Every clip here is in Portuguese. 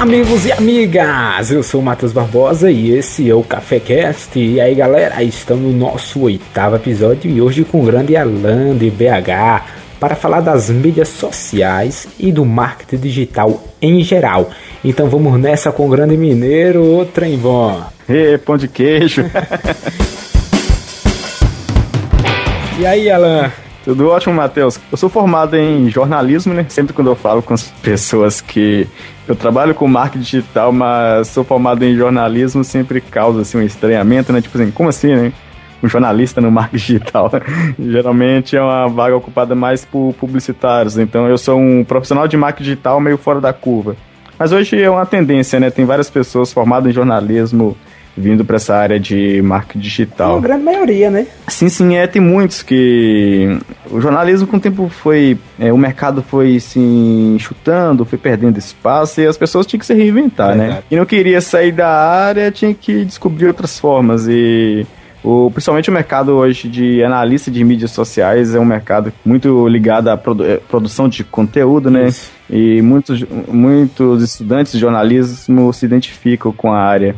amigos e amigas, eu sou o Matheus Barbosa e esse é o Café Cast. E aí galera, estamos no nosso oitavo episódio e hoje com o grande Alan de BH para falar das mídias sociais e do marketing digital em geral. Então vamos nessa com o grande mineiro, o trem bom. E pão de queijo. e aí Alan, tudo ótimo, Matheus. Eu sou formado em jornalismo, né? Sempre quando eu falo com as pessoas que eu trabalho com marketing digital, mas sou formado em jornalismo, sempre causa assim, um estranhamento, né? Tipo assim, como assim, né? Um jornalista no marketing digital. Geralmente é uma vaga ocupada mais por publicitários. Então eu sou um profissional de marketing digital meio fora da curva. Mas hoje é uma tendência, né? Tem várias pessoas formadas em jornalismo vindo para essa área de marketing digital. É a grande maioria, né? Sim, sim, é. Tem muitos que. O jornalismo, com o tempo, foi. É, o mercado foi se chutando, foi perdendo espaço e as pessoas tinham que se reinventar, é né? E não queria sair da área, tinha que descobrir outras formas. E. O, principalmente o mercado hoje de analista de mídias sociais é um mercado muito ligado à produ é, produção de conteúdo, né? Isso. E muitos, muitos estudantes de jornalismo se identificam com a área.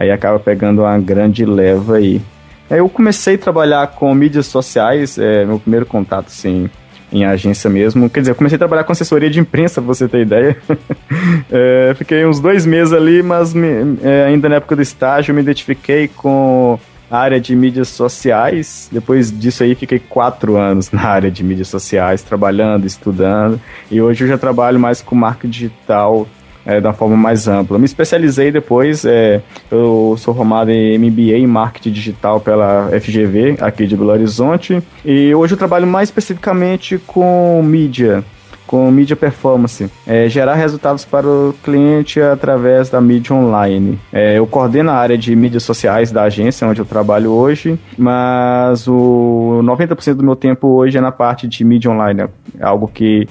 Aí acaba pegando uma grande leva aí. Aí eu comecei a trabalhar com mídias sociais, é, meu primeiro contato, assim, em agência mesmo. Quer dizer, eu comecei a trabalhar com assessoria de imprensa, pra você ter ideia. é, fiquei uns dois meses ali, mas me, é, ainda na época do estágio me identifiquei com a área de mídias sociais. Depois disso aí, fiquei quatro anos na área de mídias sociais, trabalhando, estudando. E hoje eu já trabalho mais com marketing digital, é, da forma mais ampla. Me especializei depois, é, eu sou formado em MBA em Marketing Digital pela FGV, aqui de Belo Horizonte, e hoje eu trabalho mais especificamente com mídia, com mídia performance, é, gerar resultados para o cliente através da mídia online. É, eu coordeno a área de mídias sociais da agência onde eu trabalho hoje, mas o 90% do meu tempo hoje é na parte de mídia online, é algo que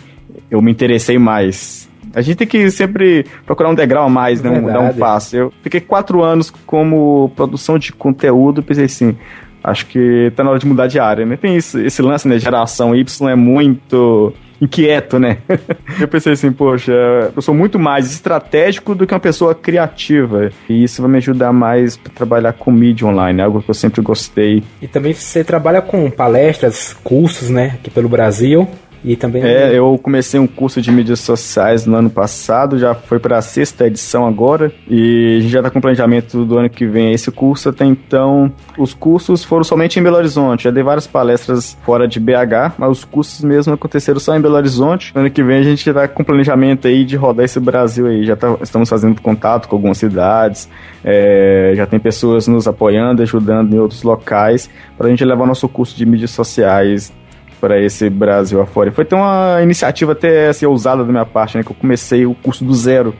eu me interessei mais. A gente tem que sempre procurar um degrau a mais, né? Um, dar um passo. Eu fiquei quatro anos como produção de conteúdo, pensei assim, acho que tá na hora de mudar de área, né? Tem isso, esse lance, né? Geração Y é muito inquieto, né? eu pensei assim, poxa, eu sou muito mais estratégico do que uma pessoa criativa. E isso vai me ajudar mais para trabalhar com mídia online, algo que eu sempre gostei. E também você trabalha com palestras, cursos, né? Aqui pelo Brasil. E também. É, eu comecei um curso de mídias sociais no ano passado, já foi para a sexta edição agora, e a gente já está com planejamento do ano que vem esse curso. Até então, os cursos foram somente em Belo Horizonte. Já dei várias palestras fora de BH, mas os cursos mesmo aconteceram só em Belo Horizonte. No ano que vem a gente está com planejamento aí de rodar esse Brasil aí. Já tá, estamos fazendo contato com algumas cidades, é, já tem pessoas nos apoiando, ajudando em outros locais, para a gente levar nosso curso de mídias sociais para esse Brasil afora. Foi tão uma iniciativa até assim, ousada da minha parte, né? Que eu comecei o curso do zero.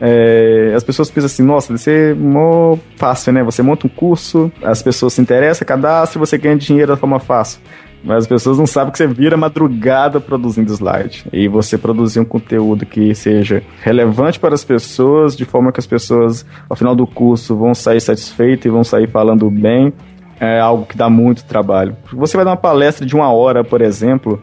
É, as pessoas pensam assim, nossa, deve ser mó fácil, né? Você monta um curso, as pessoas se interessam, cadastram e você ganha dinheiro da forma fácil. Mas as pessoas não sabem que você vira madrugada produzindo slide. E você produzir um conteúdo que seja relevante para as pessoas, de forma que as pessoas, ao final do curso, vão sair satisfeitas e vão sair falando bem é algo que dá muito trabalho. Você vai dar uma palestra de uma hora, por exemplo,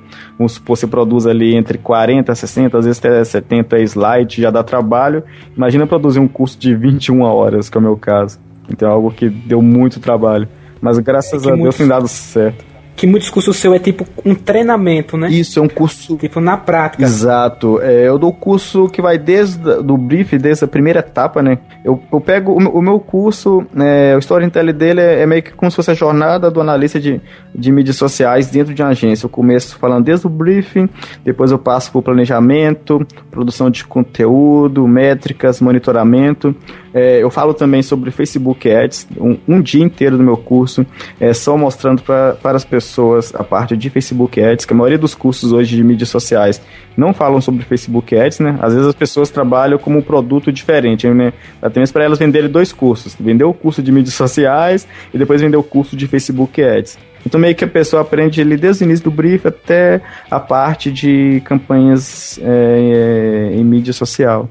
você produz ali entre 40, 60, às vezes até 70 slides, já dá trabalho. Imagina produzir um curso de 21 horas, que é o meu caso. Então é algo que deu muito trabalho. Mas graças é a Deus tem dado certo que muito discurso seu é tipo um treinamento, né? Isso, é um curso. Tipo na prática. Exato. É, eu dou curso que vai desde do brief, desde a primeira etapa, né? Eu, eu pego o, o meu curso, é, o storytelling dele é, é, meio que como se fosse a jornada do analista de, de mídias sociais dentro de uma agência. Eu começo falando desde o briefing, depois eu passo por planejamento, produção de conteúdo, métricas, monitoramento. É, eu falo também sobre Facebook Ads, um, um dia inteiro do meu curso, é só mostrando pra, para as pessoas a parte de Facebook Ads, que a maioria dos cursos hoje de mídias sociais não falam sobre Facebook Ads, né? Às vezes as pessoas trabalham como um produto diferente, né? Até mesmo para elas venderem dois cursos, vender o curso de mídias sociais e depois vender o curso de Facebook Ads. Então meio que a pessoa aprende ali desde o início do brief até a parte de campanhas é, em mídia social.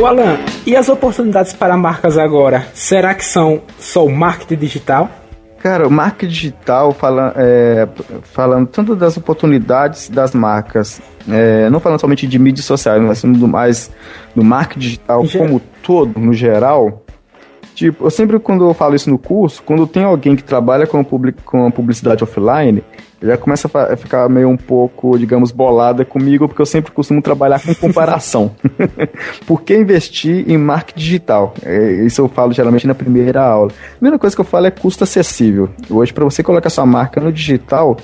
O Alan, e as oportunidades para marcas agora? Será que são só o marketing digital? Cara, o marketing digital, fala, é, falando tanto das oportunidades das marcas, é, não falando somente de mídias sociais, mas mais do marketing digital como todo, no geral, Tipo, eu sempre quando eu falo isso no curso, quando tem alguém que trabalha com, public, com publicidade offline, já começa a ficar meio um pouco, digamos, bolada comigo, porque eu sempre costumo trabalhar com comparação. Por que investir em marketing digital? É, isso eu falo geralmente na primeira aula. A primeira coisa que eu falo é custo acessível. Hoje, para você colocar sua marca no digital,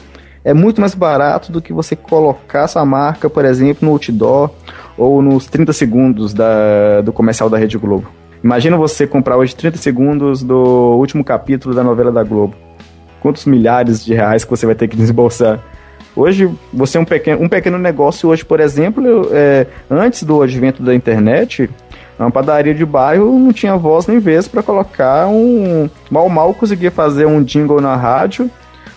é muito mais barato do que você colocar sua marca, por exemplo, no outdoor ou nos 30 segundos da, do comercial da Rede Globo. Imagina você comprar hoje 30 segundos do último capítulo da novela da Globo. Quantos milhares de reais que você vai ter que desembolsar? Hoje, você é um pequeno, um pequeno negócio hoje, por exemplo, é, antes do advento da internet, uma padaria de bairro não tinha voz nem vez para colocar um... Mal, mal conseguia fazer um jingle na rádio,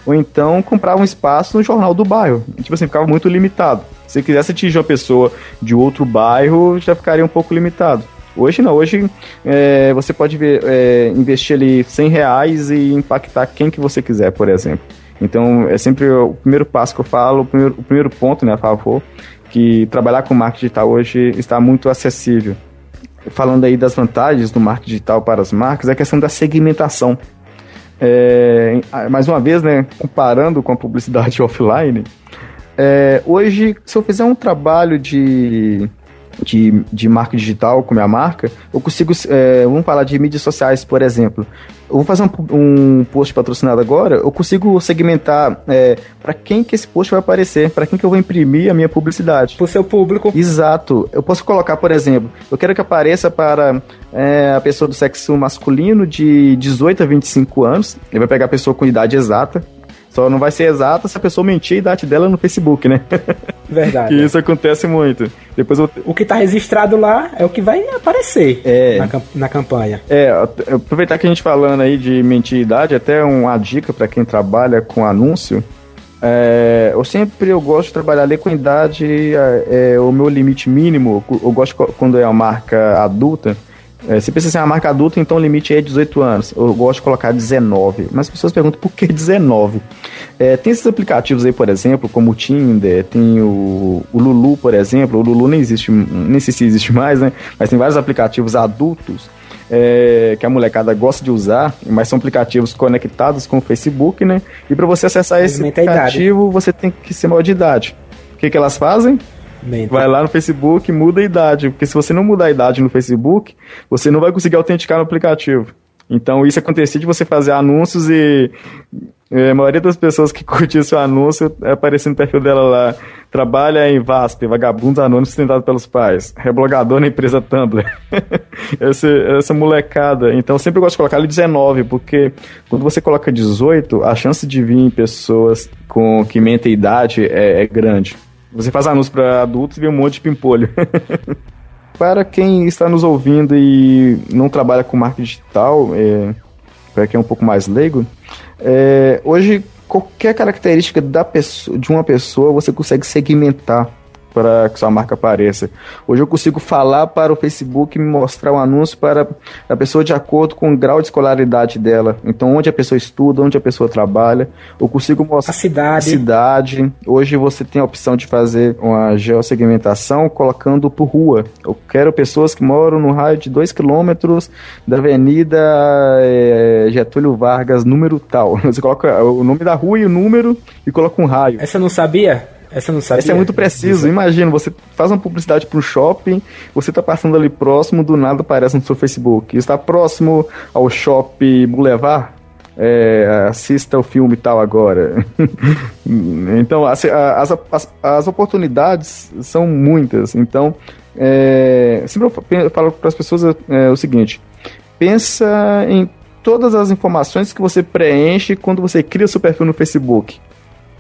ou então comprar um espaço no jornal do bairro. Tipo assim, ficava muito limitado. Se quisesse atingir uma pessoa de outro bairro, já ficaria um pouco limitado. Hoje não, hoje é, você pode ver, é, investir ali 100 reais e impactar quem que você quiser, por exemplo. Então, é sempre o primeiro passo que eu falo, o primeiro, o primeiro ponto, né, a favor, que trabalhar com marketing digital hoje está muito acessível. Falando aí das vantagens do marketing digital para as marcas, é a questão da segmentação. É, mais uma vez, né, comparando com a publicidade offline, é, hoje, se eu fizer um trabalho de de, de marca digital com minha marca, eu consigo, é, vamos falar de mídias sociais, por exemplo. Eu vou fazer um, um post patrocinado agora, eu consigo segmentar é, para quem que esse post vai aparecer, para quem que eu vou imprimir a minha publicidade. Para o seu público. Exato. Eu posso colocar, por exemplo, eu quero que apareça para é, a pessoa do sexo masculino de 18 a 25 anos, ele vai pegar a pessoa com idade exata, só não vai ser exata se a pessoa mentir a idade dela no Facebook, né? Verdade. que isso acontece muito. Depois eu... O que está registrado lá é o que vai aparecer é. na, na campanha. É, aproveitar que a gente falando aí de mentir idade, até uma dica para quem trabalha com anúncio. É, eu sempre eu gosto de trabalhar ali com idade, é, é, o meu limite mínimo, eu gosto quando é uma marca adulta, é, você pensa assim, a ah, marca adulta, então o limite é 18 anos. Eu gosto de colocar 19. Mas as pessoas perguntam por que 19? É, tem esses aplicativos aí, por exemplo, como o Tinder, tem o, o Lulu, por exemplo. O Lulu nem existe, nem sei se existe mais, né? Mas tem vários aplicativos adultos é, que a molecada gosta de usar, mas são aplicativos conectados com o Facebook, né? E para você acessar esse aplicativo, você tem que ser maior de idade. O que, que elas fazem? Vai lá no Facebook, muda a idade, porque se você não mudar a idade no Facebook, você não vai conseguir autenticar no aplicativo. Então isso acontecia de você fazer anúncios e é, a maioria das pessoas que curtiu seu anúncio é aparecendo no perfil dela lá. Trabalha em VASP, vagabundos anônimos sustentado pelos pais. Reblogador na empresa Tumblr. essa, essa molecada. Então eu sempre gosto de colocar ali 19, porque quando você coloca 18, a chance de vir pessoas com que mentem idade é, é grande. Você faz anúncio para adultos e vê um monte de pimpolho. para quem está nos ouvindo e não trabalha com marketing digital, é, para quem é um pouco mais leigo, é, hoje qualquer característica da pessoa, de uma pessoa você consegue segmentar para que sua marca apareça. Hoje eu consigo falar para o Facebook me mostrar um anúncio para a pessoa de acordo com o grau de escolaridade dela. Então, onde a pessoa estuda, onde a pessoa trabalha. Eu consigo mostrar a cidade. A cidade. Hoje você tem a opção de fazer uma geossegmentação colocando por rua. Eu quero pessoas que moram no raio de 2 km da Avenida é, Getúlio Vargas, número tal. Você coloca o nome da rua e o número e coloca um raio. Essa eu não sabia? Essa não. Essa é muito preciso. Imagina, você faz uma publicidade para um shopping, você está passando ali próximo, do nada aparece no seu Facebook. Está próximo ao shopping Boulevard? É, assista o filme tal agora. então, as, as, as, as, oportunidades são muitas. Então, é, sempre eu falo para as pessoas é, o seguinte: pensa em todas as informações que você preenche quando você cria seu perfil no Facebook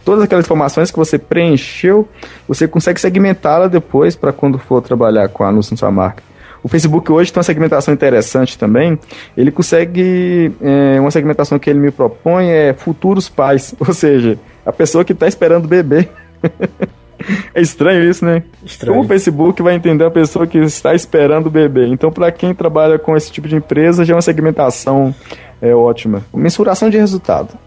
todas aquelas informações que você preencheu, você consegue segmentá-la depois para quando for trabalhar com anúncio na sua marca. O Facebook hoje tem uma segmentação interessante também. Ele consegue. É, uma segmentação que ele me propõe é futuros pais, ou seja, a pessoa que está esperando bebê. É estranho isso, né? Estranho. Como o Facebook vai entender a pessoa que está esperando o bebê? Então, para quem trabalha com esse tipo de empresa, já é uma segmentação é ótima. Mensuração de resultado.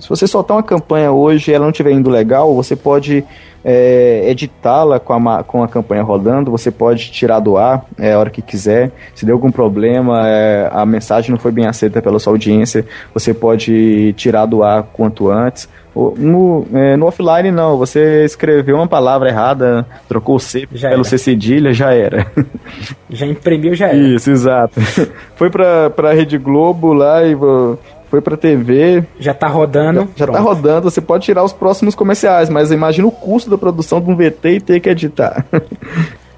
Se você soltar uma campanha hoje e ela não estiver indo legal, você pode é, editá-la com a, com a campanha rodando, você pode tirar do ar é, a hora que quiser. Se deu algum problema, é, a mensagem não foi bem aceita pela sua audiência, você pode tirar do ar quanto antes. No, é, no offline, não. Você escreveu uma palavra errada, trocou o C já pelo era. C cedilha, já era. Já imprimiu, já era. Isso, exato. Foi pra, pra Rede Globo lá e foi pra TV. Já tá rodando. Já, já tá rodando, você pode tirar os próximos comerciais, mas imagina o custo da produção de um VT e ter que editar.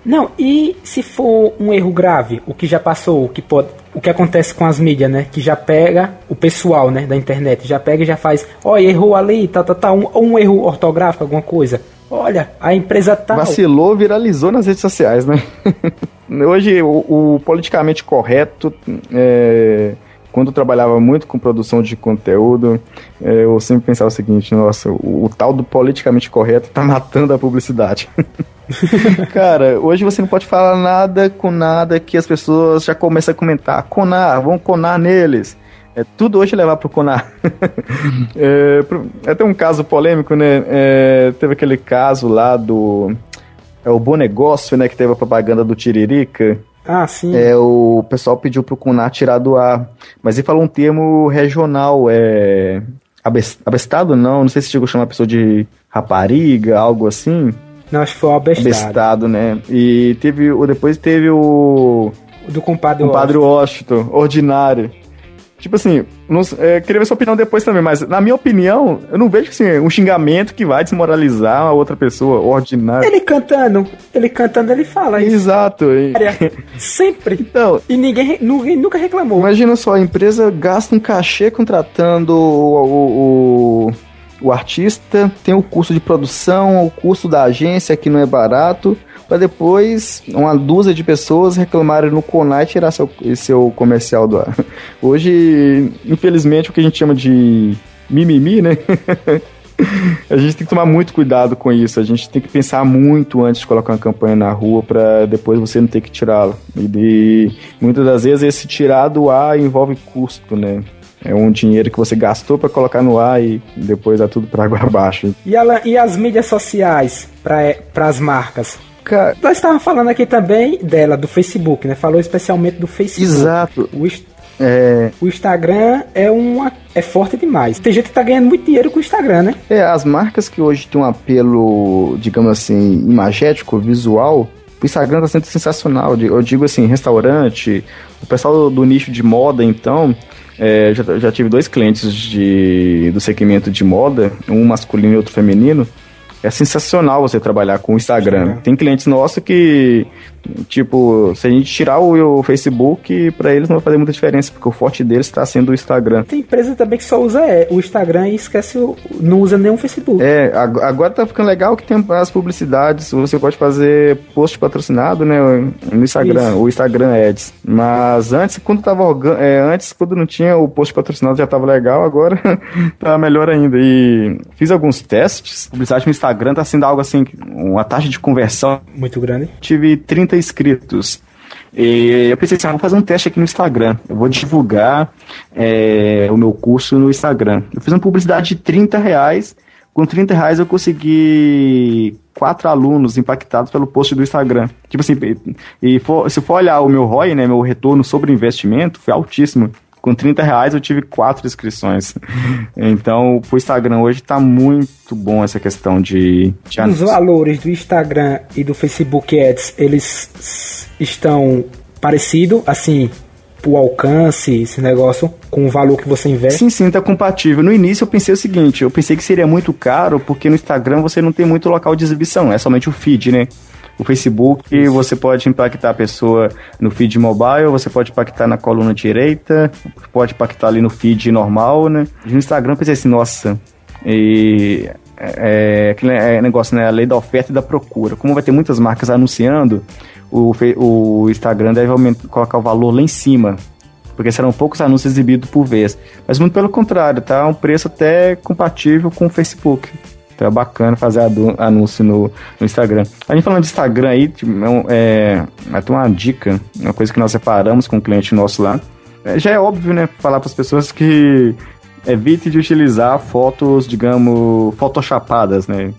Não, e se for um erro grave, o que já passou, o que pode, o que acontece com as mídias, né? Que já pega o pessoal, né, da internet, já pega e já faz, olha, errou ali, tá, tá, tá, um, um erro ortográfico, alguma coisa. Olha, a empresa tal. Vacilou, viralizou nas redes sociais, né? Hoje, o, o politicamente correto é, quando eu trabalhava muito com produção de conteúdo, é, eu sempre pensava o seguinte: nossa, o, o tal do politicamente correto tá matando a publicidade. Cara, hoje você não pode falar nada com nada que as pessoas já começam a comentar. Conar, vamos conar neles. É tudo hoje levar pro Conar. é, é até um caso polêmico, né? É, teve aquele caso lá do. É o Bom Negócio, né? Que teve a propaganda do Tiririca. Ah, sim. É, o pessoal pediu pro Cunar tirar do ar. Mas ele falou um termo regional, é. Abestado não, não sei se chegou a chamar a pessoa de rapariga, algo assim. Não, acho que foi o abestado. Abestado, né? E teve. Depois teve o. O do compadre, compadre Washington. Washington, ordinário. Tipo assim, não, é, queria ver sua opinião depois também, mas na minha opinião, eu não vejo assim, um xingamento que vai desmoralizar a outra pessoa ordinária. Ele cantando, ele cantando, ele fala isso. Exato. Sempre. Então, e ninguém, ninguém nunca reclamou. Imagina só, a empresa gasta um cachê contratando o, o, o o artista tem o custo de produção, o custo da agência que não é barato, para depois uma dúzia de pessoas reclamarem no Conai e tirar seu, seu comercial do ar. Hoje, infelizmente, o que a gente chama de mimimi, né? a gente tem que tomar muito cuidado com isso. A gente tem que pensar muito antes de colocar uma campanha na rua para depois você não ter que tirá-la. E muitas das vezes esse tirar do ar envolve custo, né? É um dinheiro que você gastou para colocar no ar e depois dá tudo para água abaixo. E, ela, e as mídias sociais para as marcas? Cara, nós estávamos falando aqui também dela, do Facebook, né? Falou especialmente do Facebook. Exato. O, é... o Instagram é uma é forte demais. Tem gente que tá ganhando muito dinheiro com o Instagram, né? É, as marcas que hoje têm um apelo, digamos assim, imagético, visual, o Instagram tá sendo sensacional. Eu digo assim, restaurante, o pessoal do nicho de moda, então, é, já, já tive dois clientes de, do segmento de moda, um masculino e outro feminino, é sensacional você trabalhar com o Instagram. Sim, Tem clientes nossos que Tipo, se a gente tirar o, o Facebook, para eles não vai fazer muita diferença, porque o forte deles está sendo o Instagram. Tem empresa também que só usa é, o Instagram e esquece o. não usa nenhum Facebook. É, agora tá ficando legal que tem as publicidades. Você pode fazer post patrocinado, né? No Instagram, Isso. o Instagram Ads. Mas antes, quando tava é, antes, quando não tinha o post patrocinado já tava legal, agora tá melhor ainda. E fiz alguns testes. Publicidade no Instagram tá sendo algo assim, uma taxa de conversão. Muito grande. Tive 30 inscritos. E eu pensei assim, ah, vou fazer um teste aqui no Instagram. Eu vou divulgar é, o meu curso no Instagram. Eu fiz uma publicidade de 30 reais. Com 30 reais eu consegui quatro alunos impactados pelo post do Instagram. Tipo assim, e for, se for olhar o meu ROI, né, meu retorno sobre investimento, foi altíssimo. Com 30 reais eu tive quatro inscrições. Então, o Instagram hoje está muito bom essa questão de, de Os valores do Instagram e do Facebook Ads, eles estão parecidos, assim, o alcance, esse negócio, com o valor que você investe? Sim, sim, tá compatível. No início eu pensei o seguinte, eu pensei que seria muito caro, porque no Instagram você não tem muito local de exibição, é somente o feed, né? O Facebook, você pode impactar a pessoa no feed mobile, você pode impactar na coluna direita, pode impactar ali no feed normal, né? No Instagram, eu pensei assim, nossa, e é, é, é negócio, né? A lei da oferta e da procura. Como vai ter muitas marcas anunciando, o, o Instagram deve aumentar, colocar o valor lá em cima. Porque serão poucos anúncios exibidos por vez. Mas muito pelo contrário, tá? Um preço até compatível com o Facebook. Então é bacana fazer anúncio no, no Instagram. A gente falando de Instagram aí, tipo, é, é, uma dica, uma coisa que nós separamos com um cliente nosso lá. é, já é óbvio, né, falar para as pessoas que evite de utilizar fotos, digamos, photoshopadas, né?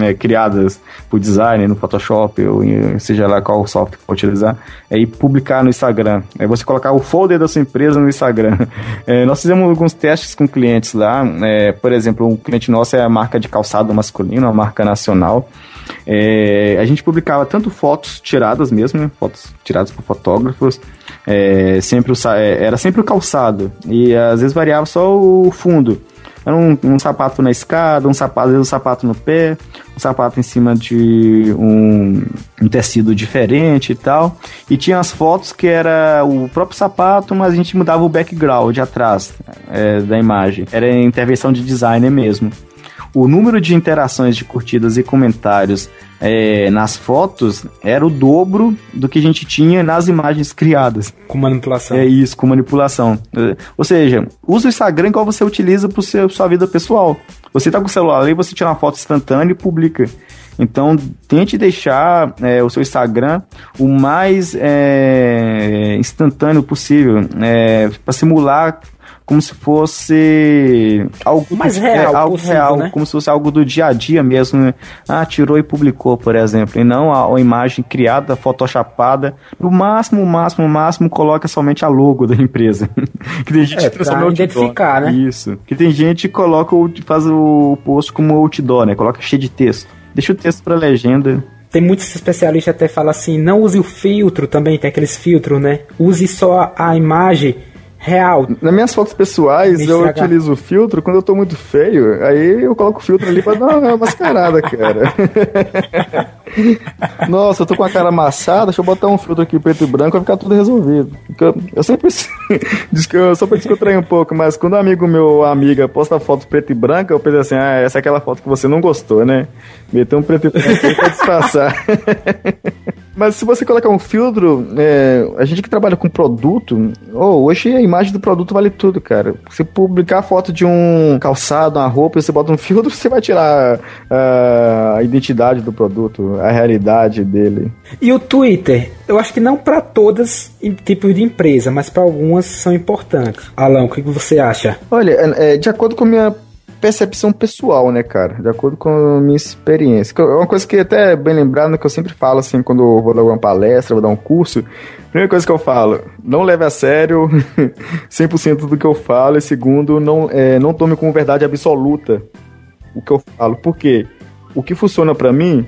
É, criadas por designer no Photoshop ou em, seja lá qual software for utilizar, é, e publicar no Instagram. É você colocar o folder da sua empresa no Instagram. É, nós fizemos alguns testes com clientes lá. É, por exemplo, um cliente nosso é a marca de calçado masculino, uma marca nacional. É, a gente publicava tanto fotos tiradas mesmo, né, fotos tiradas por fotógrafos, é, sempre o, é, era sempre o calçado e às vezes variava só o fundo. Era um, um, sapato na escada, um sapato, um sapato no pé, um sapato em cima de um, um, tecido diferente e tal. E tinha as fotos que era o próprio sapato, mas a gente mudava o background atrás é, da imagem. Era intervenção de designer mesmo o número de interações, de curtidas e comentários é, nas fotos era o dobro do que a gente tinha nas imagens criadas. Com manipulação. É isso, com manipulação. É, ou seja, usa o Instagram igual você utiliza para sua vida pessoal. Você tá com o celular ali, você tira uma foto instantânea e publica. Então, tente deixar é, o seu Instagram o mais é, instantâneo possível, é, para simular como se fosse algo mais real, é, algo possível, real, né? como se fosse algo do dia a dia mesmo. Né? Ah, tirou e publicou, por exemplo, e não a, a imagem criada, photoshopada. No máximo, máximo, máximo, coloca somente a logo da empresa. que tem gente é, que pra identificar, né? Isso. Que tem gente que coloca faz o post como outdoor, né? Coloca cheio de texto. Deixa o texto para legenda tem muitos especialistas até falam assim, não use o filtro também, tem aqueles filtros, né? Use só a imagem real. Nas minhas fotos pessoais, eu utilizo o filtro quando eu tô muito feio. Aí eu coloco o filtro ali pra dar uma mascarada, cara. Nossa, eu tô com a cara amassada, deixa eu botar um filtro aqui preto e branco vai ficar tudo resolvido. Eu, eu sempre diz que eu só pra descontrair um pouco, mas quando um amigo meu ou amiga posta foto preto e branca, eu penso assim, ah, essa é aquela foto que você não gostou, né? Meteu um preto e branco pra disfarçar. Mas se você colocar um filtro, é, a gente que trabalha com produto, oh, hoje a imagem do produto vale tudo, cara. Se publicar foto de um calçado, uma roupa, e você bota um filtro, você vai tirar uh, a identidade do produto, a realidade dele. E o Twitter? Eu acho que não para todas tipos de empresa, mas para algumas são importantes. Alan, o que você acha? Olha, é, é de acordo com a minha percepção pessoal, né, cara? De acordo com a minha experiência. É uma coisa que até é bem lembrado, né, que eu sempre falo, assim, quando eu vou dar uma palestra, vou dar um curso, primeira coisa que eu falo, não leve a sério 100% do que eu falo, e segundo, não, é, não tome como verdade absoluta o que eu falo. Por quê? O que funciona para mim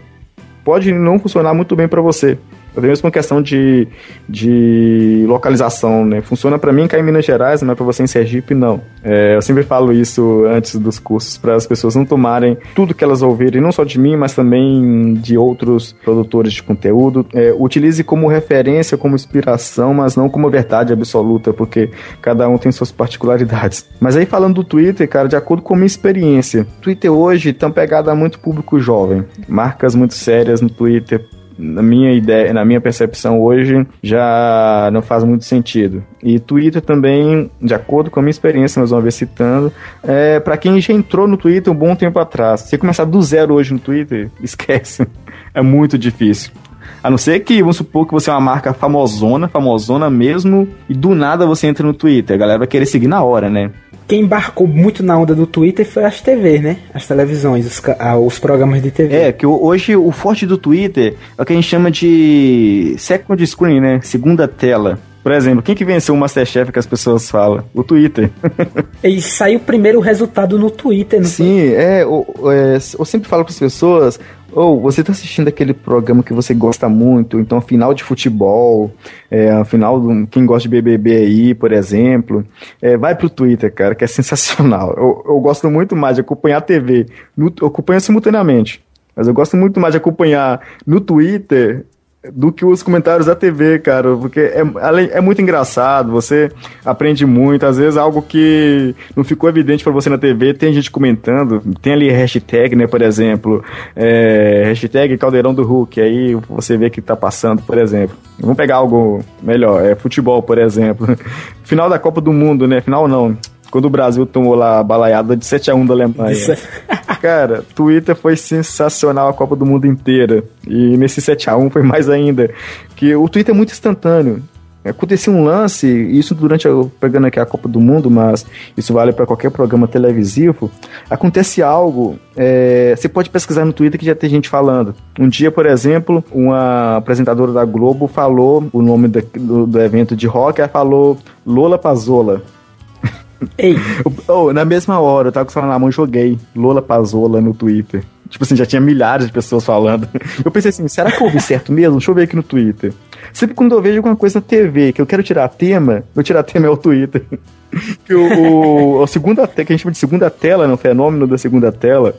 pode não funcionar muito bem para você. Até mesmo uma questão de, de localização, né? Funciona para mim cair em Minas Gerais, mas para você em Sergipe, não. É, eu sempre falo isso antes dos cursos, para as pessoas não tomarem tudo que elas ouvirem, não só de mim, mas também de outros produtores de conteúdo. É, utilize como referência, como inspiração, mas não como verdade absoluta, porque cada um tem suas particularidades. Mas aí falando do Twitter, cara, de acordo com a minha experiência, Twitter hoje tem pegada muito público jovem. Marcas muito sérias no Twitter, na minha ideia, na minha percepção hoje, já não faz muito sentido. E Twitter também, de acordo com a minha experiência, mais uma vez citando, é para quem já entrou no Twitter um bom tempo atrás. Se começar do zero hoje no Twitter, esquece. É muito difícil. A não ser que, vamos supor que você é uma marca famosona, famosona mesmo, e do nada você entra no Twitter. A galera vai querer seguir na hora, né? quem embarcou muito na onda do Twitter foi as TV, né? As televisões, os, ah, os programas de TV. É, que hoje o forte do Twitter é o que a gente chama de second screen, né? Segunda tela. Por exemplo, quem que venceu o Masterchef que as pessoas falam? O Twitter. e saiu primeiro o resultado no Twitter, não Sim, foi? é eu, é. Eu sempre falo para as pessoas, ou oh, você está assistindo aquele programa que você gosta muito, então final de futebol, é, final do quem gosta de BBB aí, por exemplo, é, vai pro Twitter, cara, que é sensacional. Eu, eu gosto muito mais de acompanhar a TV, no, eu acompanho simultaneamente, mas eu gosto muito mais de acompanhar no Twitter do que os comentários da TV, cara, porque é, é muito engraçado, você aprende muito, às vezes algo que não ficou evidente para você na TV, tem gente comentando, tem ali hashtag, né, por exemplo, é, hashtag caldeirão do Hulk, aí você vê que tá passando, por exemplo. Vamos pegar algo melhor, é futebol, por exemplo. Final da Copa do Mundo, né, final não, quando o Brasil tomou lá a balaiada de 7x1 da Alemanha. Cara, Twitter foi sensacional a Copa do Mundo inteira. E nesse 7x1 foi mais ainda. Que o Twitter é muito instantâneo. acontecia um lance, isso durante, pegando aqui a Copa do Mundo, mas isso vale para qualquer programa televisivo, acontece algo, é, você pode pesquisar no Twitter que já tem gente falando. Um dia, por exemplo, uma apresentadora da Globo falou o nome do, do, do evento de rock, ela falou Lola Pazola. Ei! oh, na mesma hora, eu tava com o celular na mão e joguei Lola Pazola no Twitter. Tipo assim, já tinha milhares de pessoas falando. Eu pensei assim, será que eu ouvi certo mesmo? Deixa eu ver aqui no Twitter. Sempre quando eu vejo alguma coisa na TV que eu quero tirar tema, eu tirar tema é o Twitter. que o, o, segunda que a gente chama de segunda tela, né, fenômeno da segunda tela,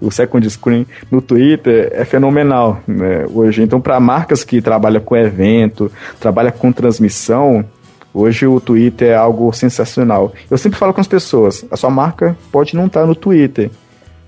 o second screen no Twitter é fenomenal né, hoje. Então, para marcas que trabalham com evento, trabalham com transmissão, hoje o Twitter é algo sensacional. Eu sempre falo com as pessoas: a sua marca pode não estar tá no Twitter,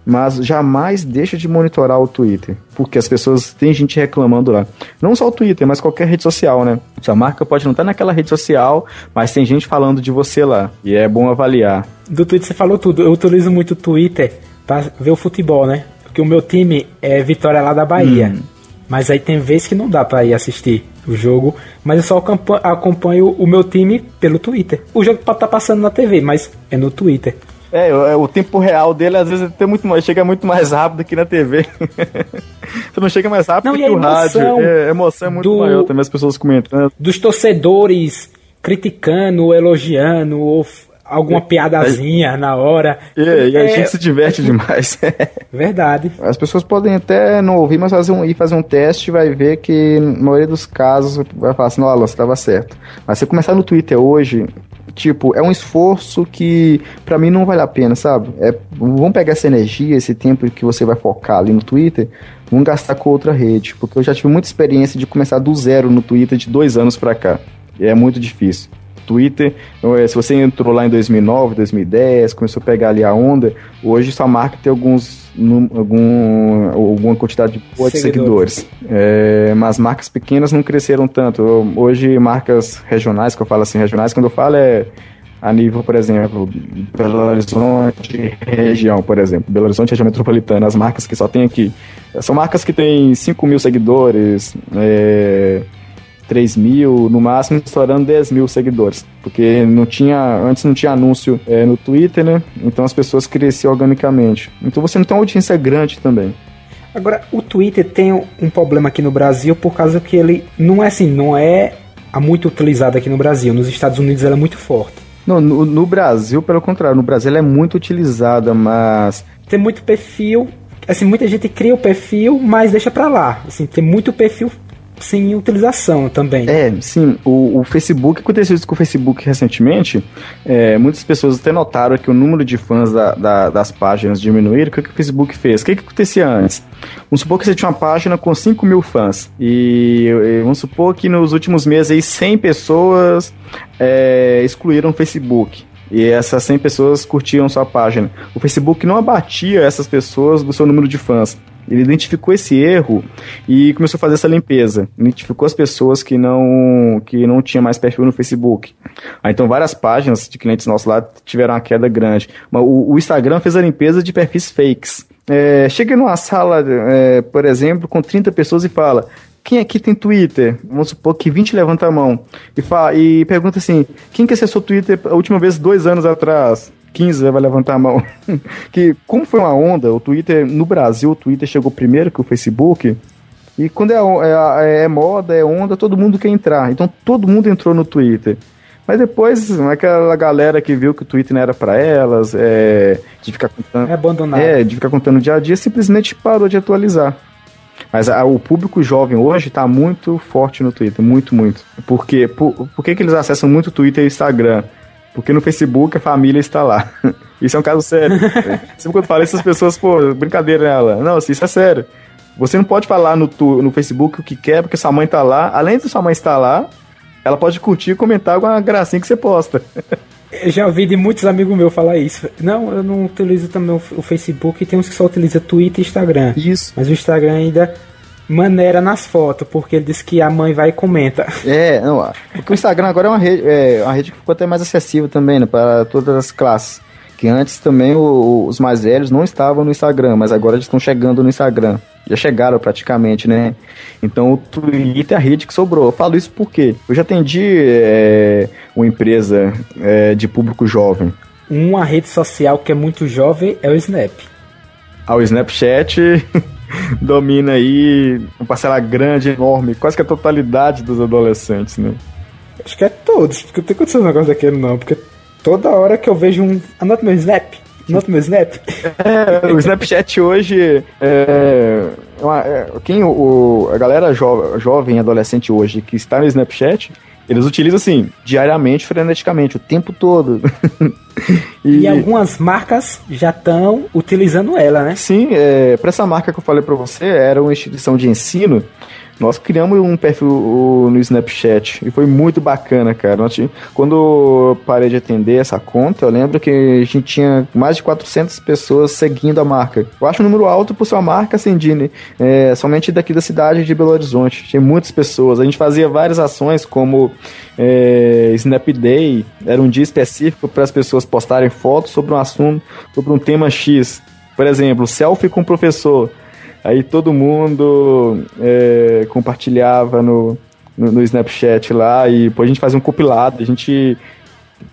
mas jamais deixa de monitorar o Twitter, porque as pessoas tem gente reclamando lá. Não só o Twitter, mas qualquer rede social, né? Sua marca pode não estar naquela rede social, mas tem gente falando de você lá, e é bom avaliar. Do Twitter você falou tudo. Eu utilizo muito o Twitter para ver o futebol, né? Porque o meu time é Vitória lá da Bahia. Hum. Mas aí tem vezes que não dá para ir assistir o jogo, mas eu só acompanho o meu time pelo Twitter. O jogo tá passando na TV, mas é no Twitter. É, o, o, tempo real dele às vezes é muito mais, chega muito mais rápido que na TV. Você não chega mais rápido não, que o rádio. É, a emoção é muito do, maior também, as pessoas comentando. Dos torcedores criticando, elogiando, ou alguma é, piadazinha é, na hora. É, e a é, gente se diverte demais. Verdade. As pessoas podem até não ouvir, mas fazer um, ir fazer um teste vai ver que, na maioria dos casos, vai falar assim, não, Alan, você estava certo. Mas se começar no Twitter hoje, tipo, é um esforço que para mim não vale a pena, sabe? É, vamos pegar essa energia, esse tempo que você vai focar ali no Twitter, vamos gastar com outra rede, porque eu já tive muita experiência de começar do zero no Twitter de dois anos para cá. E é muito difícil. Twitter, é, se você entrou lá em 2009, 2010, começou a pegar ali a onda, hoje sua marca tem alguns algum, alguma quantidade de boa de seguidores. É, mas marcas pequenas não cresceram tanto. Hoje, marcas regionais, que eu falo assim, regionais, quando eu falo é a nível, por exemplo, Belo Horizonte região, por exemplo, Belo Horizonte região metropolitana, as marcas que só tem aqui, são marcas que têm 5 mil seguidores, é, 3 mil, no máximo estourando 10 mil seguidores. Porque não tinha, antes não tinha anúncio é, no Twitter, né? Então as pessoas cresciam organicamente. Então você não tem uma audiência grande também. Agora, o Twitter tem um problema aqui no Brasil por causa que ele não é assim, não é muito utilizado aqui no Brasil. Nos Estados Unidos ela é muito forte. Não, no, no Brasil, pelo contrário, no Brasil ela é muito utilizada, mas. Tem muito perfil assim, muita gente cria o perfil, mas deixa pra lá. Assim, tem muito perfil sem utilização também. É, sim. O, o Facebook, aconteceu isso com o Facebook recentemente, é, muitas pessoas até notaram que o número de fãs da, da, das páginas diminuíram. O que, que o Facebook fez? O que, que acontecia antes? Vamos supor que você tinha uma página com 5 mil fãs. E, e vamos supor que nos últimos meses aí 100 pessoas é, excluíram o Facebook. E essas 100 pessoas curtiam sua página. O Facebook não abatia essas pessoas do seu número de fãs. Ele identificou esse erro e começou a fazer essa limpeza. Identificou as pessoas que não que não tinha mais perfil no Facebook. Então várias páginas de clientes nossos lá tiveram uma queda grande. Mas o, o Instagram fez a limpeza de perfis fakes. É, chega numa sala, é, por exemplo, com 30 pessoas e fala: quem aqui tem Twitter? Vamos supor que 20 levanta a mão e, fala, e pergunta assim: quem que acessou Twitter a última vez dois anos atrás? 15 vai levantar a mão. que como foi uma onda, o Twitter, no Brasil, o Twitter chegou primeiro que o Facebook. E quando é, é, é moda, é onda, todo mundo quer entrar. Então todo mundo entrou no Twitter. Mas depois, aquela galera que viu que o Twitter não era para elas, é, de ficar contando. É abandonado. É, de ficar contando dia a dia, simplesmente parou de atualizar. Mas a, o público jovem hoje está muito forte no Twitter, muito, muito. Porque, por, por que, que eles acessam muito o Twitter e Instagram? Porque no Facebook a família está lá. Isso é um caso sério. Sempre quando falo isso, as pessoas, pô, brincadeira nela. Não, isso é sério. Você não pode falar no, tu, no Facebook o que quer, porque sua mãe tá lá. Além de sua mãe estar lá, ela pode curtir e comentar alguma gracinha que você posta. Eu já ouvi de muitos amigos meus falar isso. Não, eu não utilizo também o, Facebook, tem uns que só utilizam Twitter e Instagram. Isso. Mas o Instagram ainda maneira nas fotos, porque ele disse que a mãe vai e comenta. É, não, porque o Instagram agora é uma rede, é uma rede que ficou até mais acessível também, né, para todas as classes. Que antes também o, os mais velhos não estavam no Instagram, mas agora eles estão chegando no Instagram. já chegaram praticamente, né? Então o Twitter é a rede que sobrou. Eu falo isso porque eu já atendi é, uma empresa é, de público jovem. Uma rede social que é muito jovem é o Snap. Ah, o Snapchat domina aí uma parcela grande, enorme, quase que a totalidade dos adolescentes, né? Acho que é todos, porque não tem condição um negócio daquele não, porque toda hora que eu vejo um. Anota meu Snap, anota meu Snap. É, o Snapchat hoje é. Uma, é quem o, a galera jo, jovem, adolescente hoje que está no Snapchat, eles utilizam assim, diariamente, freneticamente, o tempo todo. e... e, algumas marcas já estão utilizando ela, né? Sim, é, para essa marca que eu falei para você, era uma instituição de ensino nós criamos um perfil no Snapchat e foi muito bacana, cara. Quando eu parei de atender essa conta, eu lembro que a gente tinha mais de 400 pessoas seguindo a marca. Eu acho um número alto por sua marca, assim, Dini, é, somente daqui da cidade de Belo Horizonte. Tinha muitas pessoas. A gente fazia várias ações, como é, Snap Day, era um dia específico para as pessoas postarem fotos sobre um assunto, sobre um tema X. Por exemplo, selfie com o professor. Aí todo mundo é, compartilhava no, no, no, Snapchat lá e depois a gente fazia um compilado, a gente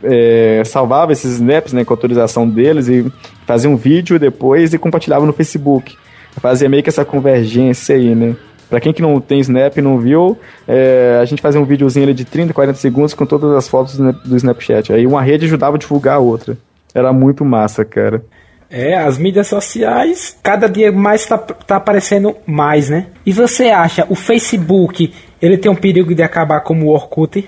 é, salvava esses snaps né, com autorização deles e fazia um vídeo depois e compartilhava no Facebook. Fazia meio que essa convergência aí, né? Pra quem que não tem Snap e não viu, é, a gente fazia um videozinho ali de 30, 40 segundos com todas as fotos do Snapchat. Aí uma rede ajudava a divulgar a outra. Era muito massa, cara. É, as mídias sociais, cada dia mais tá, tá aparecendo mais, né? E você acha, o Facebook, ele tem um perigo de acabar como o Orkut?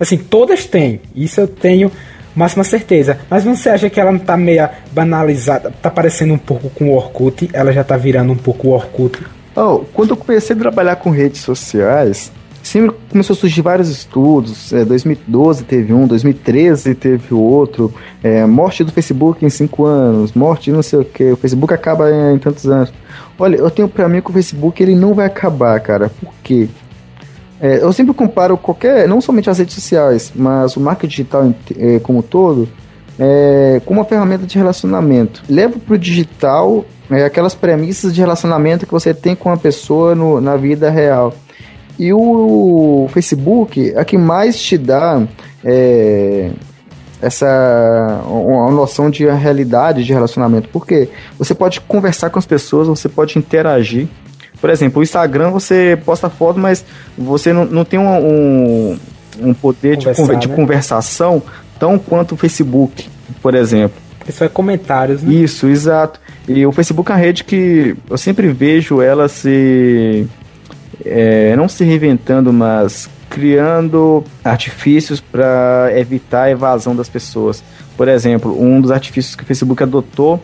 Assim, todas têm, isso eu tenho máxima certeza. Mas você acha que ela não tá meio banalizada, tá parecendo um pouco com o Orkut? Ela já tá virando um pouco o Orkut? Oh, quando eu comecei a trabalhar com redes sociais, sempre começou a surgir vários estudos. É, 2012 teve um, 2013 teve outro. É, morte do Facebook em cinco anos, morte não sei o que. O Facebook acaba em, em tantos anos. Olha, eu tenho para mim que o Facebook ele não vai acabar, cara. Por quê? É, eu sempre comparo qualquer, não somente as redes sociais, mas o marketing digital é, como todo, é, com uma ferramenta de relacionamento. Leva para o digital é, aquelas premissas de relacionamento que você tem com a pessoa no, na vida real. E o Facebook é que mais te dá é, essa uma noção de realidade de relacionamento. Porque você pode conversar com as pessoas, você pode interagir. Por exemplo, o Instagram você posta foto, mas você não, não tem um, um, um poder de, de né? conversação tão quanto o Facebook, por exemplo. Isso é comentários, né? Isso, exato. E o Facebook é uma rede que eu sempre vejo ela se é, não se reinventando, mas criando artifícios para evitar a evasão das pessoas. Por exemplo, um dos artifícios que o Facebook adotou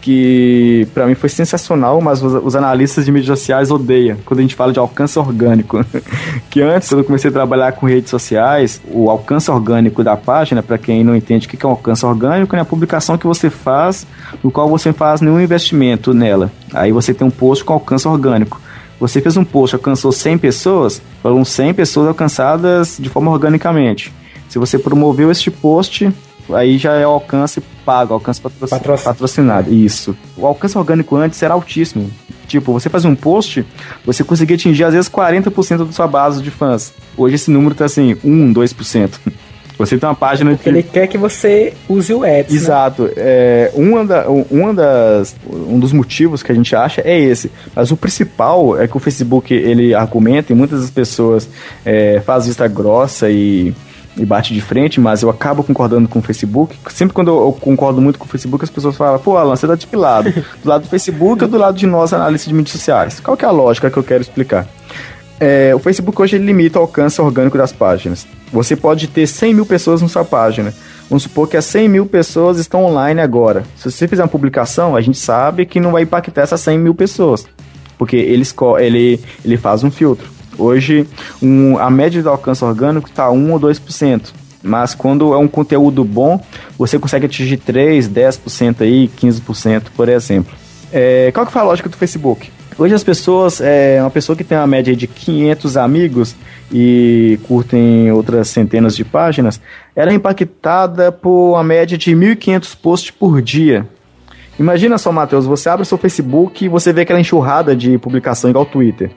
que para mim foi sensacional, mas os, os, analistas de mídias sociais odeiam quando a gente fala de alcance orgânico. que antes, quando eu comecei a trabalhar com redes sociais, o alcance orgânico da página, para quem não entende o que é um alcance orgânico, é a publicação que você faz, no qual você faz nenhum investimento nela. Aí você tem um post com alcance orgânico. Você fez um post, alcançou 100 pessoas, foram 100 pessoas alcançadas de forma organicamente. Se você promoveu este post, aí já é o alcance pago, alcance patrocinado. patrocinado. Isso. O alcance orgânico antes era altíssimo. Tipo, você fazia um post, você conseguia atingir às vezes 40% da sua base de fãs. Hoje esse número tá assim, 1, 2%. Você tem uma página que... ele quer que você use o ads, né? Exato. Né? É, uma da, uma das, um dos motivos que a gente acha é esse. Mas o principal é que o Facebook, ele argumenta, e muitas das pessoas é, fazem vista grossa e e bate de frente, mas eu acabo concordando com o Facebook. Sempre quando eu, concordo muito com o Facebook, as pessoas falam, pô, Alan, você tá de que lado? Do lado do Facebook ou do lado de nós, analistas de mídias sociais? Qual que é a lógica que eu quero explicar? É, o Facebook hoje limita o alcance orgânico das páginas. Você pode ter 100 mil pessoas na sua página. Vamos supor que as 100 mil pessoas estão online agora. Se você fizer uma publicação, a gente sabe que não vai impactar essas 100 mil pessoas. Porque ele, ele, ele faz um filtro. Hoje, um, a média do alcance orgânico está 1 ou 2%. Mas quando é um conteúdo bom, você consegue atingir 3, 10% aí, 15%, por exemplo. É, qual que foi a lógica do Facebook? Hoje as pessoas, é, uma pessoa que tem uma média de 500 amigos e curtem outras centenas de páginas, ela é impactada por uma média de 1.500 posts por dia. Imagina só, Matheus, você abre seu Facebook e você vê aquela enxurrada de publicação igual o Twitter.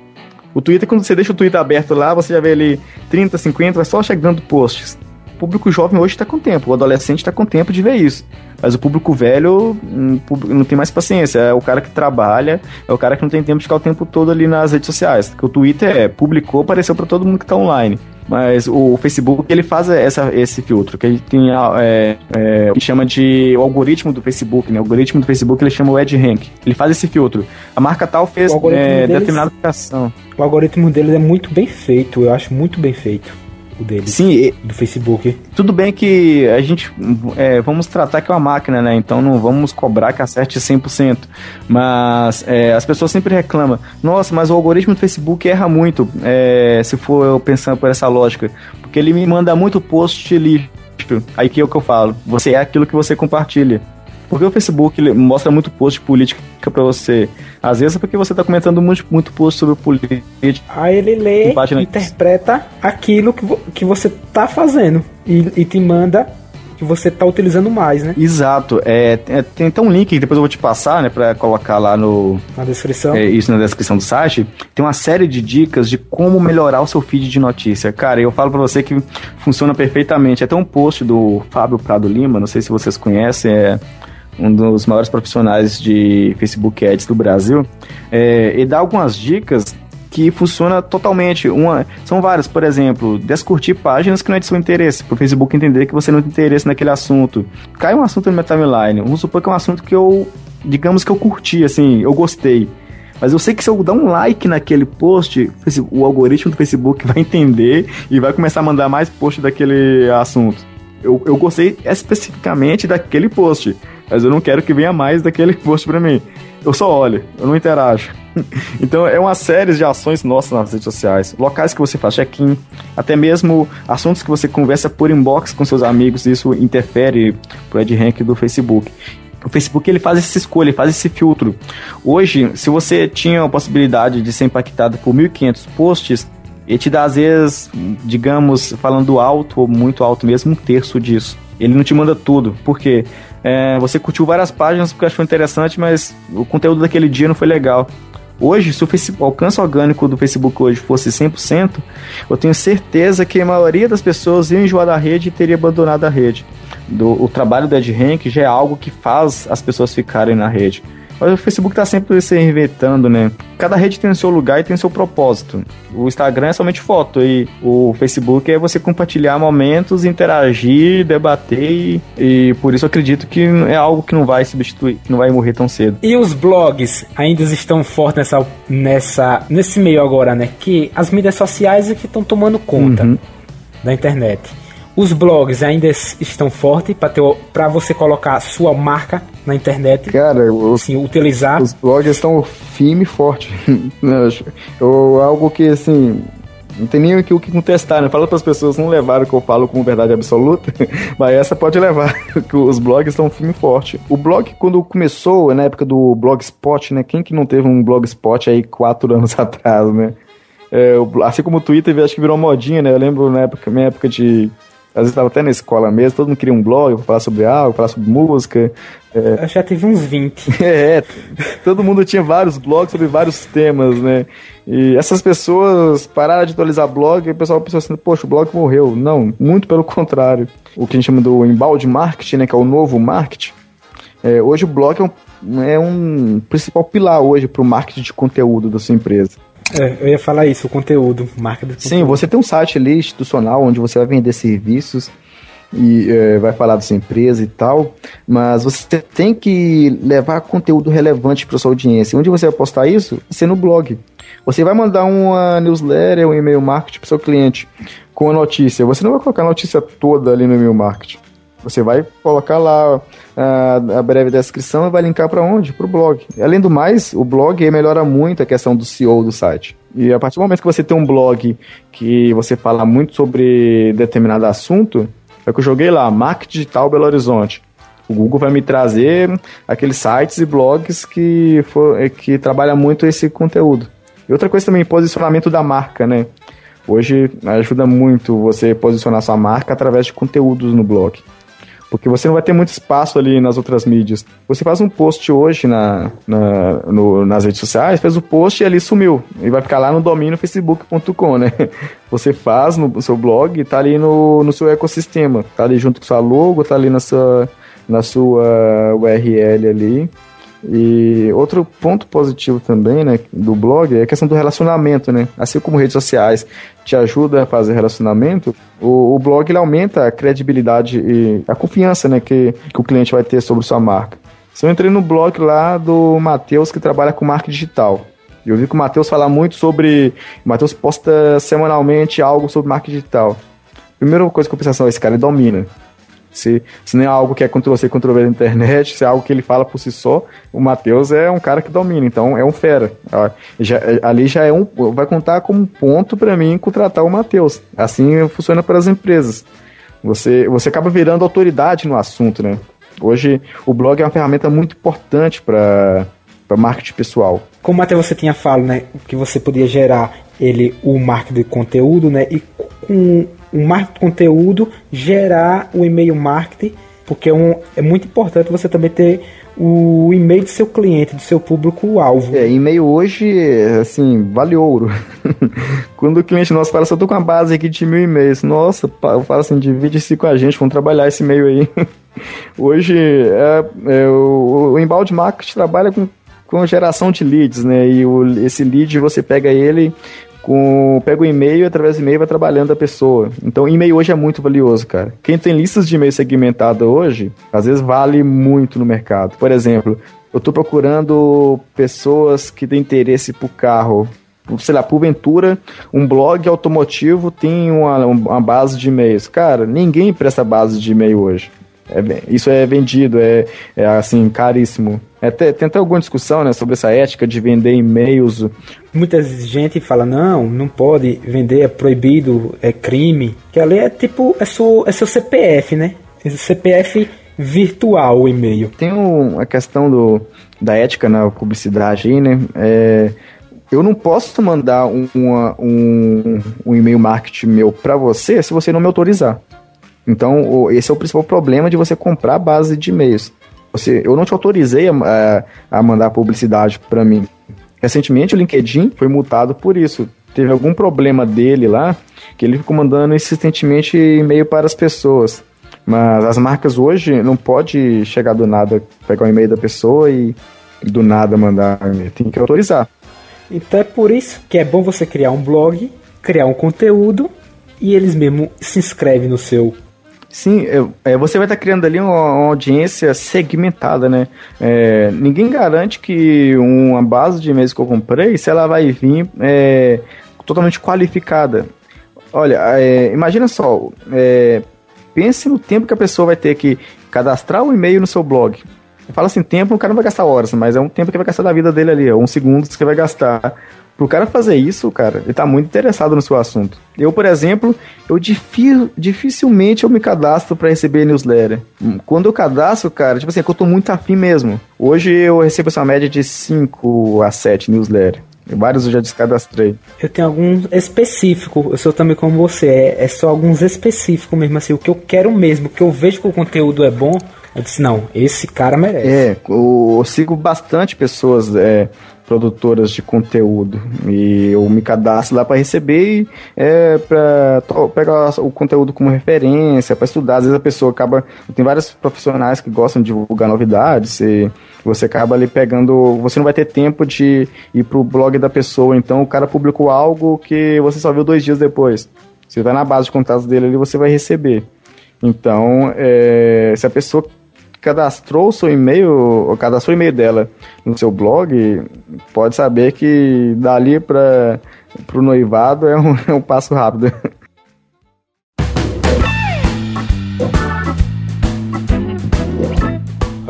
O Twitter, quando você deixa o Twitter aberto lá, você já vê ali 30, 50, vai só chegando posts. O público jovem hoje está com tempo, o adolescente está com tempo de ver isso. Mas o público velho hum, não tem mais paciência. É o cara que trabalha, é o cara que não tem tempo de ficar o tempo todo ali nas redes sociais. Porque o Twitter é, publicou, apareceu para todo mundo que está online. Mas o Facebook ele faz essa, esse filtro, que a gente tem é, é, o que chama de o algoritmo do Facebook, né? O algoritmo do Facebook ele chama o Edge Rank. Ele faz esse filtro. A marca tal fez é, deles, determinada aplicação. O algoritmo deles é muito bem feito, eu acho muito bem feito dele. Sim, do Facebook. Tudo bem que a gente é, vamos tratar que é uma máquina, né? Então não vamos cobrar que acerte 100%. Mas é, as pessoas sempre reclamam: nossa, mas o algoritmo do Facebook erra muito. É, se for eu pensando por essa lógica, porque ele me manda muito post lixo. Aí que é o que eu falo: você é aquilo que você compartilha. Porque o Facebook mostra muito post de política para você. Às vezes é porque você tá comentando muito, muito post sobre política. Aí ele lê, interpreta aquilo que, vo que você tá fazendo e, e te manda que você tá utilizando mais, né? Exato. É, é, tem até um link que depois eu vou te passar, né, para colocar lá no na descrição. É, isso na descrição do site. Tem uma série de dicas de como melhorar o seu feed de notícia. Cara, eu falo para você que funciona perfeitamente. Até um post do Fábio Prado Lima, não sei se vocês conhecem, é um dos maiores profissionais de Facebook Ads do Brasil, é, e dá algumas dicas que funciona totalmente. Uma, são várias, por exemplo, descurtir páginas que não é de seu interesse, para o Facebook entender que você não tem interesse naquele assunto. Cai um assunto no meu timeline, vamos supor que é um assunto que eu, digamos que eu curti, assim, eu gostei. Mas eu sei que se eu dar um like naquele post, o algoritmo do Facebook vai entender e vai começar a mandar mais post daquele assunto. Eu, eu gostei especificamente daquele post mas eu não quero que venha mais daquele post para mim. Eu só olho, eu não interajo. então é uma série de ações nossas nas redes sociais, locais que você faz check-in, até mesmo assuntos que você conversa por inbox com seus amigos, isso interfere pro rank do Facebook. O Facebook ele faz essa escolha, ele faz esse filtro. Hoje, se você tinha a possibilidade de ser impactado por 1.500 posts, ele te dá às vezes, digamos, falando alto ou muito alto mesmo, um terço disso. Ele não te manda tudo. Por quê? É, você curtiu várias páginas porque achou interessante, mas o conteúdo daquele dia não foi legal. Hoje, se o, Facebook, o alcance orgânico do Facebook hoje fosse 100%, eu tenho certeza que a maioria das pessoas ia enjoar da rede e teria abandonado a rede. Do, o trabalho do EdRank já é algo que faz as pessoas ficarem na rede. Mas o Facebook está sempre se reinventando, né? Cada rede tem o seu lugar e tem o seu propósito. O Instagram é somente foto e o Facebook é você compartilhar momentos, interagir, debater e, e por isso eu acredito que é algo que não vai substituir, que não vai morrer tão cedo. E os blogs ainda estão fortes nessa, nessa, nesse meio agora, né? Que as mídias sociais é que estão tomando conta uhum. da internet. Os blogs ainda estão fortes para você colocar sua marca na internet. Cara, os, assim, utilizar. Os blogs estão firme e forte. Eu, algo que assim. Não tem nem o que, contestar, né? Fala para as pessoas não levarem o que eu falo como verdade absoluta, mas essa pode levar, que os blogs estão firme e forte. O blog, quando começou, na época do Blogspot, né? Quem que não teve um Blogspot aí quatro anos atrás, né? É, assim como o Twitter, acho que virou modinha, né? Eu lembro na época, minha época de às vezes estava até na escola mesmo, todo mundo queria um blog para falar sobre algo, falar sobre música. É... Eu já tive uns 20. é, todo mundo tinha vários blogs sobre vários temas, né? E essas pessoas pararam de atualizar blog e o pessoal pensou assim, poxa, o blog morreu. Não, muito pelo contrário. O que a gente chama do embalde marketing, né, que é o novo marketing. É, hoje o blog é um, é um principal pilar hoje para o marketing de conteúdo da sua empresa. É, eu ia falar isso, o conteúdo, marca do Sim, você tem um site ali institucional onde você vai vender serviços e é, vai falar da sua empresa e tal, mas você tem que levar conteúdo relevante para sua audiência. Onde você vai postar isso? Ser no blog. Você vai mandar uma newsletter, um e-mail marketing para seu cliente com a notícia. Você não vai colocar a notícia toda ali no e-mail marketing. Você vai colocar lá a, a breve descrição e vai linkar para onde? Para o blog. Além do mais, o blog melhora muito a questão do SEO do site. E a partir do momento que você tem um blog que você fala muito sobre determinado assunto, é que eu joguei lá, Marketing Digital Belo Horizonte. O Google vai me trazer aqueles sites e blogs que, for, que trabalham muito esse conteúdo. E outra coisa também, posicionamento da marca, né? Hoje ajuda muito você posicionar sua marca através de conteúdos no blog. Porque você não vai ter muito espaço ali nas outras mídias. Você faz um post hoje na, na no, nas redes sociais, fez o post e ali sumiu. E vai ficar lá no domínio facebook.com, né? Você faz no seu blog, tá ali no, no seu ecossistema, tá ali junto com sua logo, tá ali na sua, na sua URL ali. E outro ponto positivo também, né, do blog é a questão do relacionamento, né? Assim como redes sociais te ajudam a fazer relacionamento, o, o blog ele aumenta a credibilidade e a confiança, né, que, que o cliente vai ter sobre sua marca. Se eu entrei no blog lá do Matheus que trabalha com marketing digital. Eu vi que o Matheus fala muito sobre. Matheus posta semanalmente algo sobre marketing digital. Primeira coisa que eu pensei assim, esse cara domina. Se, se não é algo que é Ctrl-C, Ctrl-V na internet, se é algo que ele fala por si só, o Matheus é um cara que domina, então é um fera. Já, ali já é um, vai contar como ponto para mim contratar o Matheus. Assim funciona para as empresas. Você, você acaba virando autoridade no assunto, né? Hoje o blog é uma ferramenta muito importante para marketing pessoal. Como até você tinha falado, né, que você podia gerar ele o marketing de conteúdo, né, e com o marketing de conteúdo gerar o e-mail marketing, porque é, um, é muito importante você também ter o e-mail do seu cliente, do seu público-alvo. É, e-mail hoje, assim, vale ouro. Quando o cliente nosso fala, só tô com uma base aqui de mil e-mails. Nossa, eu falo assim, divide-se com a gente, vamos trabalhar esse e-mail aí. hoje, é, é, o, o embalde marketing trabalha com, com geração de leads, né? E o, esse lead, você pega ele, com pega o e-mail e através do e-mail vai trabalhando a pessoa. Então, e-mail hoje é muito valioso, cara. Quem tem listas de e-mail segmentada hoje, às vezes vale muito no mercado. Por exemplo, eu estou procurando pessoas que têm interesse por carro. Sei lá, porventura, um blog automotivo tem uma, uma base de e-mails. Cara, ninguém presta base de e-mail hoje. É, isso é vendido, é, é assim, caríssimo. É, tem, até alguma discussão né, sobre essa ética de vender e-mails. Muita gente fala, não, não pode vender, é proibido, é crime. Que ali é tipo, é seu, é seu CPF, né? É CPF virtual o e-mail. Tem um, a questão do, da ética na publicidade aí, né? É, eu não posso mandar um, um, um e-mail marketing meu para você se você não me autorizar. Então, esse é o principal problema de você comprar base de e-mails. Você, eu não te autorizei a, a mandar publicidade para mim. Recentemente, o LinkedIn foi multado por isso. Teve algum problema dele lá que ele ficou mandando insistentemente e-mail para as pessoas. Mas as marcas hoje não pode chegar do nada, pegar o e-mail da pessoa e do nada mandar. Tem que autorizar. Então é por isso que é bom você criar um blog, criar um conteúdo e eles mesmo se inscrevem no seu Sim, é, você vai estar tá criando ali uma, uma, audiência segmentada, né? É, ninguém garante que uma base de e-mails que eu comprei, se ela vai vir é, totalmente qualificada. Olha, é, imagina só, é, pense no tempo que a pessoa vai ter que cadastrar o um e-mail no seu blog. Fala assim, tempo, o cara não vai gastar horas, mas é um tempo que vai gastar da vida dele ali, é um segundo que vai gastar Pro cara fazer isso, cara, ele tá muito interessado no seu assunto. Eu, por exemplo, eu dificilmente eu me cadastro para receber newsletter. Quando eu cadastro, cara, tipo assim, é que eu tô muito afim mesmo. Hoje eu recebo essa média de 5 a 7 newsletter. Vários eu já descadastrei. Eu tenho alguns específicos, eu sou também como você, é, é só alguns específicos mesmo, assim, o que eu quero mesmo, o que eu vejo que o conteúdo é bom, eu disse, não, esse cara merece. É, eu, eu sigo bastante pessoas é, produtoras de conteúdo. E eu me cadastro lá para receber é, para pegar o conteúdo como referência, para estudar. Às vezes a pessoa acaba. Tem vários profissionais que gostam de divulgar novidades e você acaba ali pegando. Você não vai ter tempo de ir pro blog da pessoa. Então o cara publicou algo que você só viu dois dias depois. Você vai na base de contatos dele ali você vai receber. Então, é, se a pessoa cadastrou seu e-mail, ou cadastrou o e-mail dela no seu blog, pode saber que dali para o noivado é um, é um passo rápido.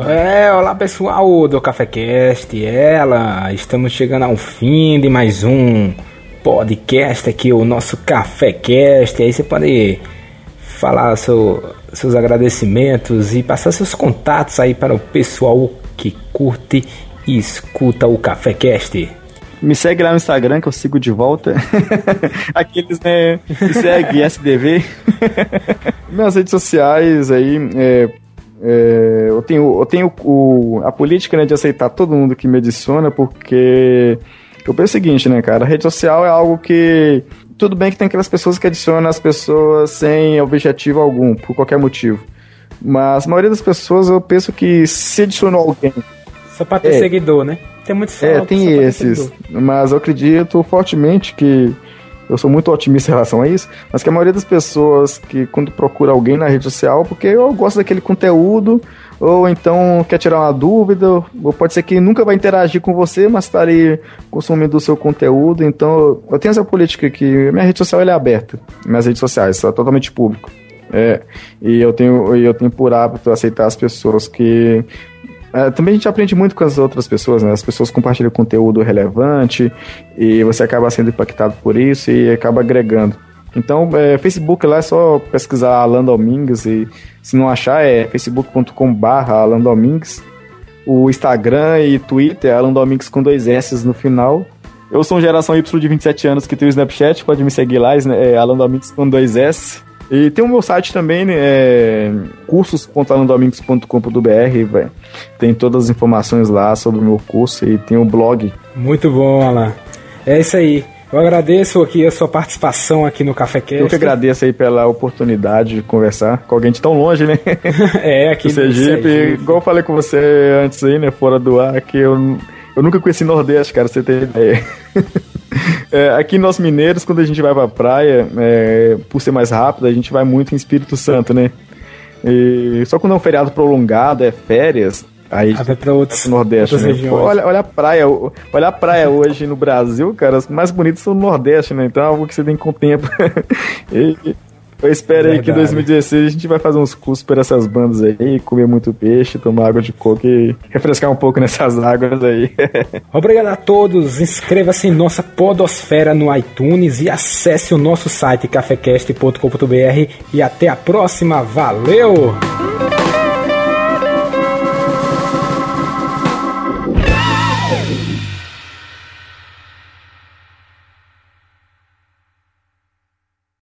É, olá pessoal do CaféCast, ela, estamos chegando ao fim de mais um podcast aqui, o nosso CaféCast, aí você pode falar seu, seus agradecimentos e passar seus contatos aí para o pessoal que curte e escuta o Café Cast. Me segue lá no Instagram que eu sigo de volta. Aqueles, né? Me segue SDV. Minhas redes sociais aí, é, É, eu tenho, eu tenho o, a política né, de aceitar todo mundo que me adiciona, porque eu penso o seguinte, né, cara? A rede social é algo que. Tudo bem que tem aquelas pessoas que adicionam as pessoas sem objetivo algum, por qualquer motivo. Mas a maioria das pessoas eu penso que se adicionou alguém. Só pra ter é, seguidor, né? Tem muitos É, tem esses. Mas eu acredito fortemente que eu sou muito otimista em relação a isso, mas que a maioria das pessoas que quando procura alguém na rede social, porque eu gosto daquele conteúdo, ou então quer tirar uma dúvida, ou pode ser que nunca vai interagir com você, mas está ali consumindo o seu conteúdo. Então eu tenho essa política que minha rede social é aberta, minhas redes sociais, é totalmente público. É, e eu tenho, eu tenho por hábito aceitar as pessoas que é, também a gente aprende muito com as outras pessoas, né? As pessoas compartilham conteúdo relevante e você acaba sendo impactado por isso e acaba agregando. Então, é, Facebook lá é só pesquisar Alan Domingues e se não achar é facebook.com.br Alan Domingues. O Instagram e Twitter é Alan Domingues com dois S no final. Eu sou geração Y de 27 anos que tem o Snapchat, pode me seguir lá, é Alan Domingues com dois S. E tem o meu site também, né, é cursos.alandomingos.com.br, tem todas as informações lá sobre o meu curso e tem o blog. Muito bom, Alan. É isso aí. Eu agradeço aqui a sua participação aqui no Café Cast. Eu que agradeço aí pela oportunidade de conversar com alguém de tão longe, né? É, aqui no Sergipe. Sergipe. Igual eu falei com você antes aí, né, fora do ar, que eu, eu nunca conheci Nordeste, cara, você tem ideia. É, aqui nós mineiros, quando a gente vai pra praia, é, por ser mais rápido, a gente vai muito em Espírito Santo, né? E, só quando é um feriado prolongado, é férias, Aí ah, vai pra outros, Nordeste, né? Pô, olha, olha a praia, olha a praia hoje no Brasil, cara, as mais bonitas são no Nordeste, né? Então é algo que você tem com o tempo. e, eu espero Verdade. aí que em 2016 a gente vai fazer uns cursos por essas bandas aí, comer muito peixe, tomar água de coco e refrescar um pouco nessas águas aí. Obrigado a todos. Inscreva-se em nossa Podosfera no iTunes e acesse o nosso site cafecast.com.br e até a próxima. Valeu!